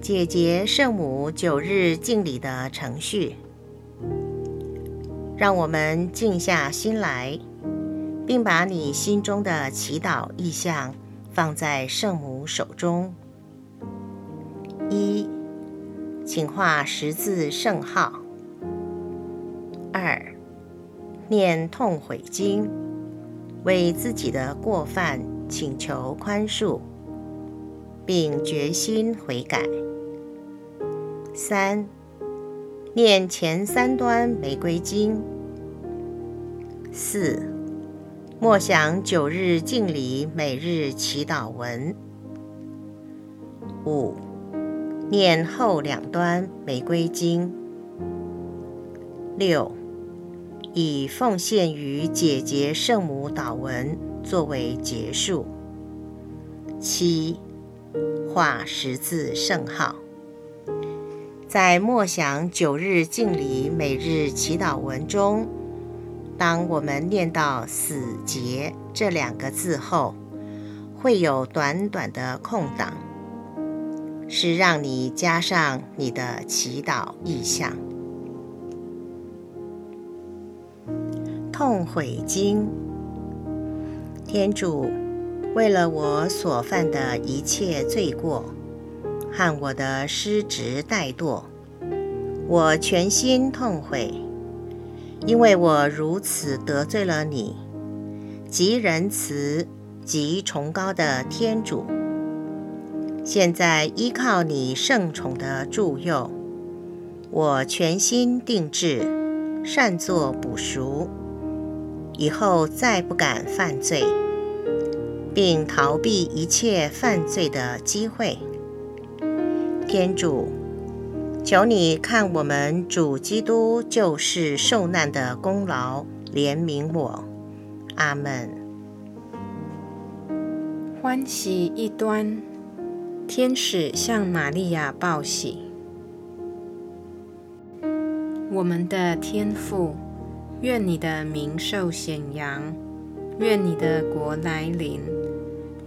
解结圣母九日敬礼的程序。让我们静下心来，并把你心中的祈祷意向放在圣母手中。一，请画十字圣号。二，念痛悔经，为自己的过犯请求宽恕，并决心悔改。三。念前三端玫瑰经。四，默想九日敬礼每日祈祷文。五，念后两端玫瑰经。六，以奉献于姐姐圣母祷文作为结束。七，画十字圣号。在默想九日敬礼每日祈祷文中，当我们念到“死结”这两个字后，会有短短的空档，是让你加上你的祈祷意向。痛悔经，天主，为了我所犯的一切罪过。和我的失职怠惰，我全心痛悔，因为我如此得罪了你，极仁慈、极崇高的天主。现在依靠你圣宠的助佑，我全心定志，善作补赎，以后再不敢犯罪，并逃避一切犯罪的机会。天主，求你看我们主基督救世受难的功劳，怜悯我。阿门。欢喜一端，天使向玛利亚报喜。我们的天父，愿你的名受显扬，愿你的国来临，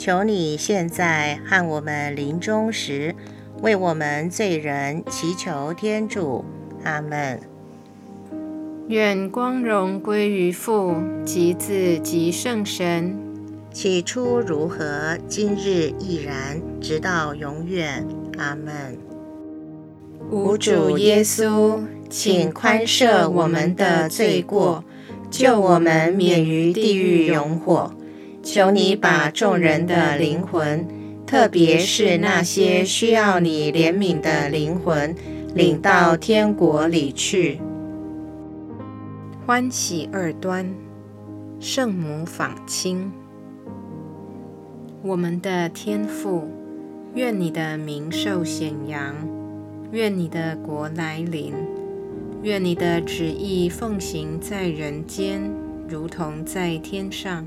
求你现在和我们临终时，为我们罪人祈求天主。阿门。愿光荣归于父及子及圣神，起初如何，今日亦然，直到永远。阿门。无主耶稣，请宽赦我们的罪过，救我们免于地狱永火。求你把众人的灵魂，特别是那些需要你怜悯的灵魂，领到天国里去。欢喜二端，圣母访亲。我们的天父，愿你的名受显扬，愿你的国来临，愿你的旨意奉行在人间，如同在天上。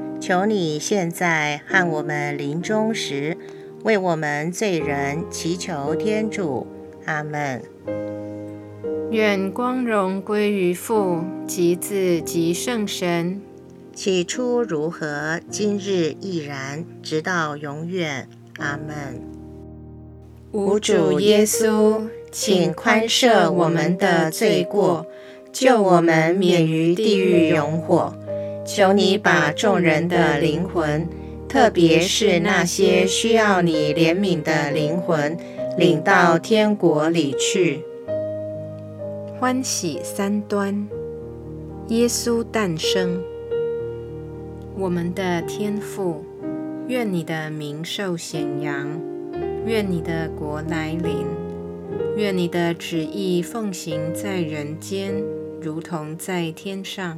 求你现在和我们临终时，为我们罪人祈求天主。阿门。愿光荣归于父及子及圣神。起初如何，今日亦然，直到永远。阿门。无主耶稣。请宽赦我们的罪过，救我们免于地狱永火。求你把众人的灵魂，特别是那些需要你怜悯的灵魂，领到天国里去。欢喜三端，耶稣诞生。我们的天父，愿你的名受显扬，愿你的国来临。愿你的旨意奉行在人间，如同在天上。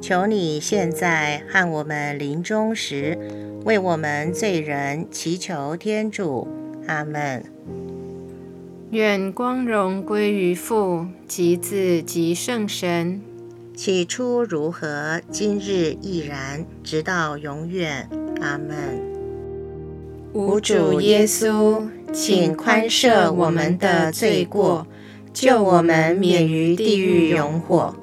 求你现在和我们临终时，为我们罪人祈求天主。阿门。愿光荣归于父、及子、及圣神。起初如何，今日亦然，直到永远。阿门。无主耶稣，请宽赦我们的罪过，救我们免于地狱永火。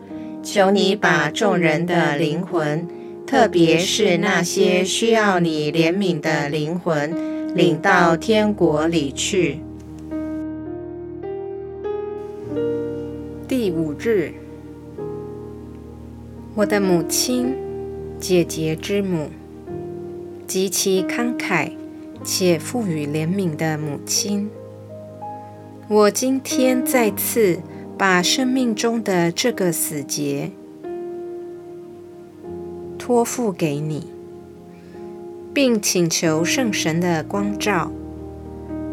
求你把众人的灵魂，特别是那些需要你怜悯的灵魂，领到天国里去。第五日，我的母亲，姐姐之母，极其慷慨且富于怜悯的母亲，我今天再次把生命中的这个死结托付给你，并请求圣神的光照，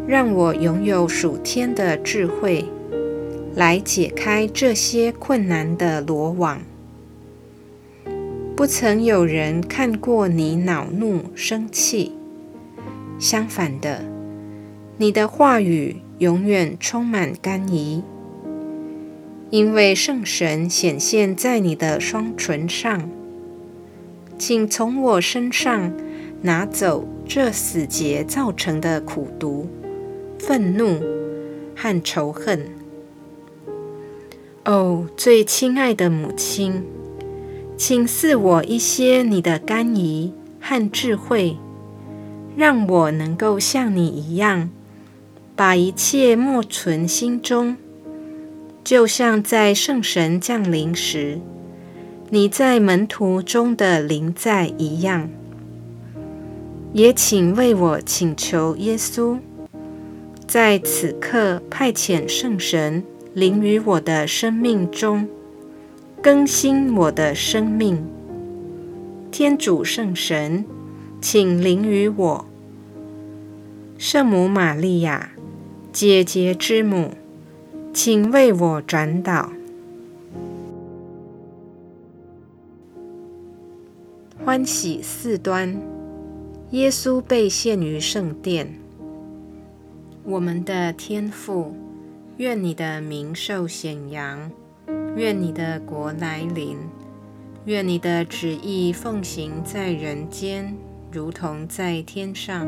让我拥有属天的智慧。来解开这些困难的罗网。不曾有人看过你恼怒生气，相反的，你的话语永远充满甘怡，因为圣神显现在你的双唇上。请从我身上拿走这死结造成的苦毒、愤怒和仇恨。哦，最亲爱的母亲，请赐我一些你的甘饴和智慧，让我能够像你一样，把一切默存心中，就像在圣神降临时，你在门徒中的灵在一样。也请为我请求耶稣，在此刻派遣圣神。临于我的生命中，更新我的生命。天主圣神，请临于我。圣母玛利亚，姐姐之母，请为我转导。欢喜四端，耶稣被献于圣殿。我们的天父。愿你的名受显扬，愿你的国来临，愿你的旨意奉行在人间，如同在天上。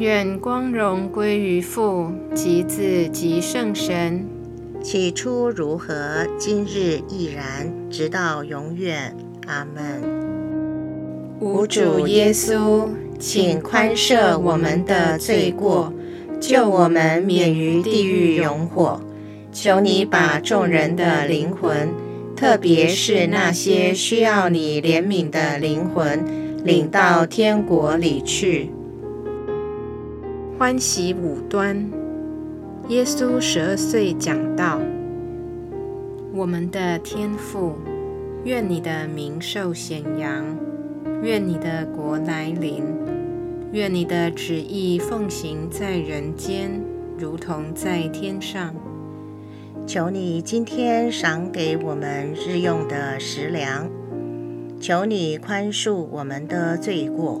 愿光荣归于父及子及圣神，起初如何，今日亦然，直到永远，阿门。无主耶稣，请宽赦我们的罪过，救我们免于地狱永火。求你把众人的灵魂。特别是那些需要你怜悯的灵魂，领到天国里去。欢喜五端，耶稣十二岁讲道，我们的天父，愿你的名受显扬，愿你的国来临，愿你的旨意奉行在人间，如同在天上。求你今天赏给我们日用的食粮，求你宽恕我们的罪过，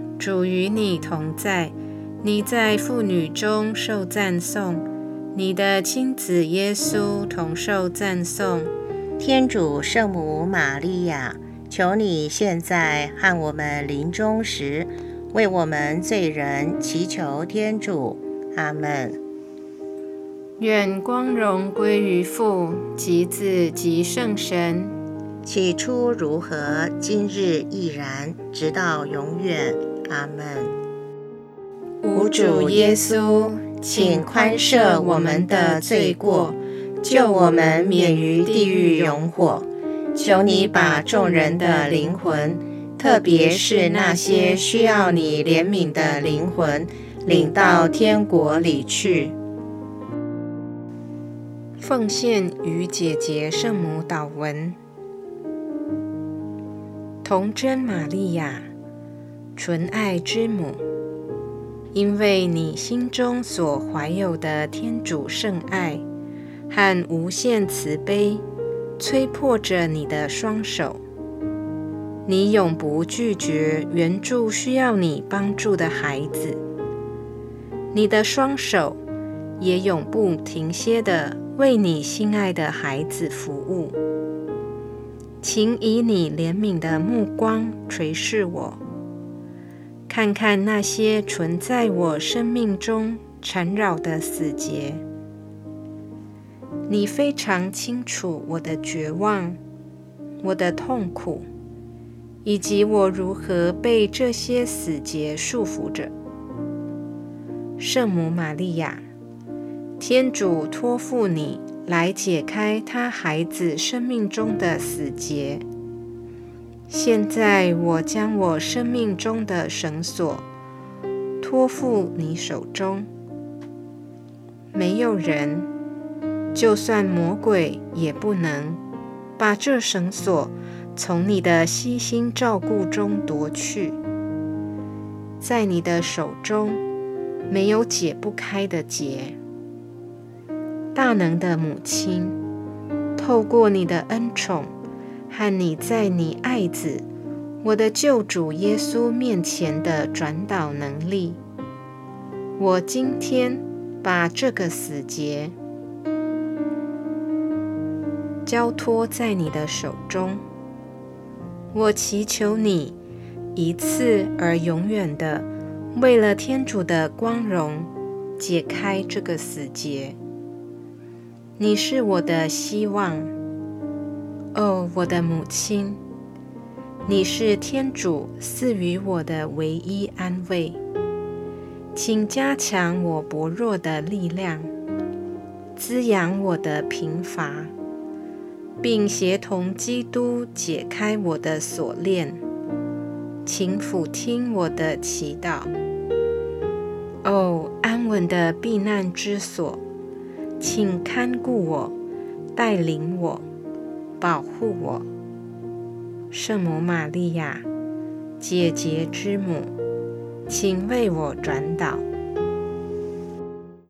主与你同在。你在妇女中受赞颂，你的亲子耶稣同受赞颂。天主圣母玛利亚，求你现在和我们临终时，为我们罪人祈求天主。阿门。愿光荣归于父及子及圣神。起初如何，今日亦然，直到永远。阿门。无主耶稣，请宽赦我们的罪过，救我们免于地狱永火。求你把众人的灵魂特别是那些需要你怜悯的灵魂，领到天国里去。奉献与姐姐圣母祷文，童真玛利亚，纯爱之母，因为你心中所怀有的天主圣爱和无限慈悲，催迫着你的双手。你永不拒绝援助需要你帮助的孩子，你的双手也永不停歇的为你心爱的孩子服务。请以你怜悯的目光垂视我，看看那些存在我生命中缠绕的死结。你非常清楚我的绝望，我的痛苦。以及我如何被这些死结束缚着，圣母玛利亚，天主托付你来解开他孩子生命中的死结。现在，我将我生命中的绳索托付你手中。没有人，就算魔鬼，也不能把这绳索。从你的悉心照顾中夺去，在你的手中没有解不开的结。大能的母亲，透过你的恩宠和你在你爱子我的救主耶稣面前的转导能力，我今天把这个死结交托在你的手中。我祈求你一次而永远的，为了天主的光荣，解开这个死结。你是我的希望，哦，我的母亲，你是天主赐予我的唯一安慰。请加强我薄弱的力量，滋养我的贫乏。并协同基督解开我的锁链，请俯听我的祈祷。哦，安稳的避难之所，请看顾我，带领我，保护我。圣母玛利亚，姐姐之母，请为我转导。